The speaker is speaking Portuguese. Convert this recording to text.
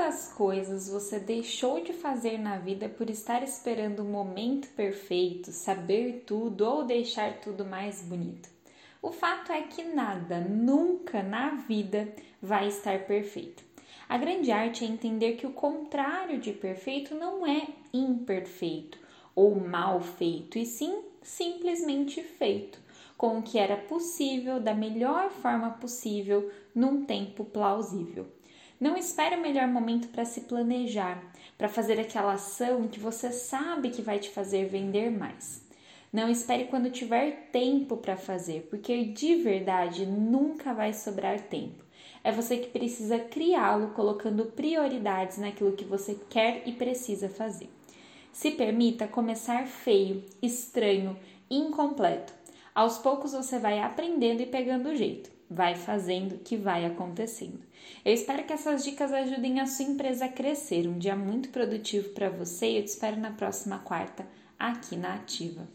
quantas coisas você deixou de fazer na vida por estar esperando o momento perfeito, saber tudo ou deixar tudo mais bonito? O fato é que nada, nunca na vida vai estar perfeito. A grande arte é entender que o contrário de perfeito não é imperfeito ou mal feito, e sim simplesmente feito, com o que era possível da melhor forma possível num tempo plausível. Não espere o melhor momento para se planejar, para fazer aquela ação que você sabe que vai te fazer vender mais. Não espere quando tiver tempo para fazer, porque de verdade nunca vai sobrar tempo. É você que precisa criá-lo colocando prioridades naquilo que você quer e precisa fazer. Se permita começar feio, estranho, incompleto. Aos poucos você vai aprendendo e pegando o jeito vai fazendo que vai acontecendo. Eu espero que essas dicas ajudem a sua empresa a crescer. Um dia muito produtivo para você e eu te espero na próxima quarta aqui na Ativa.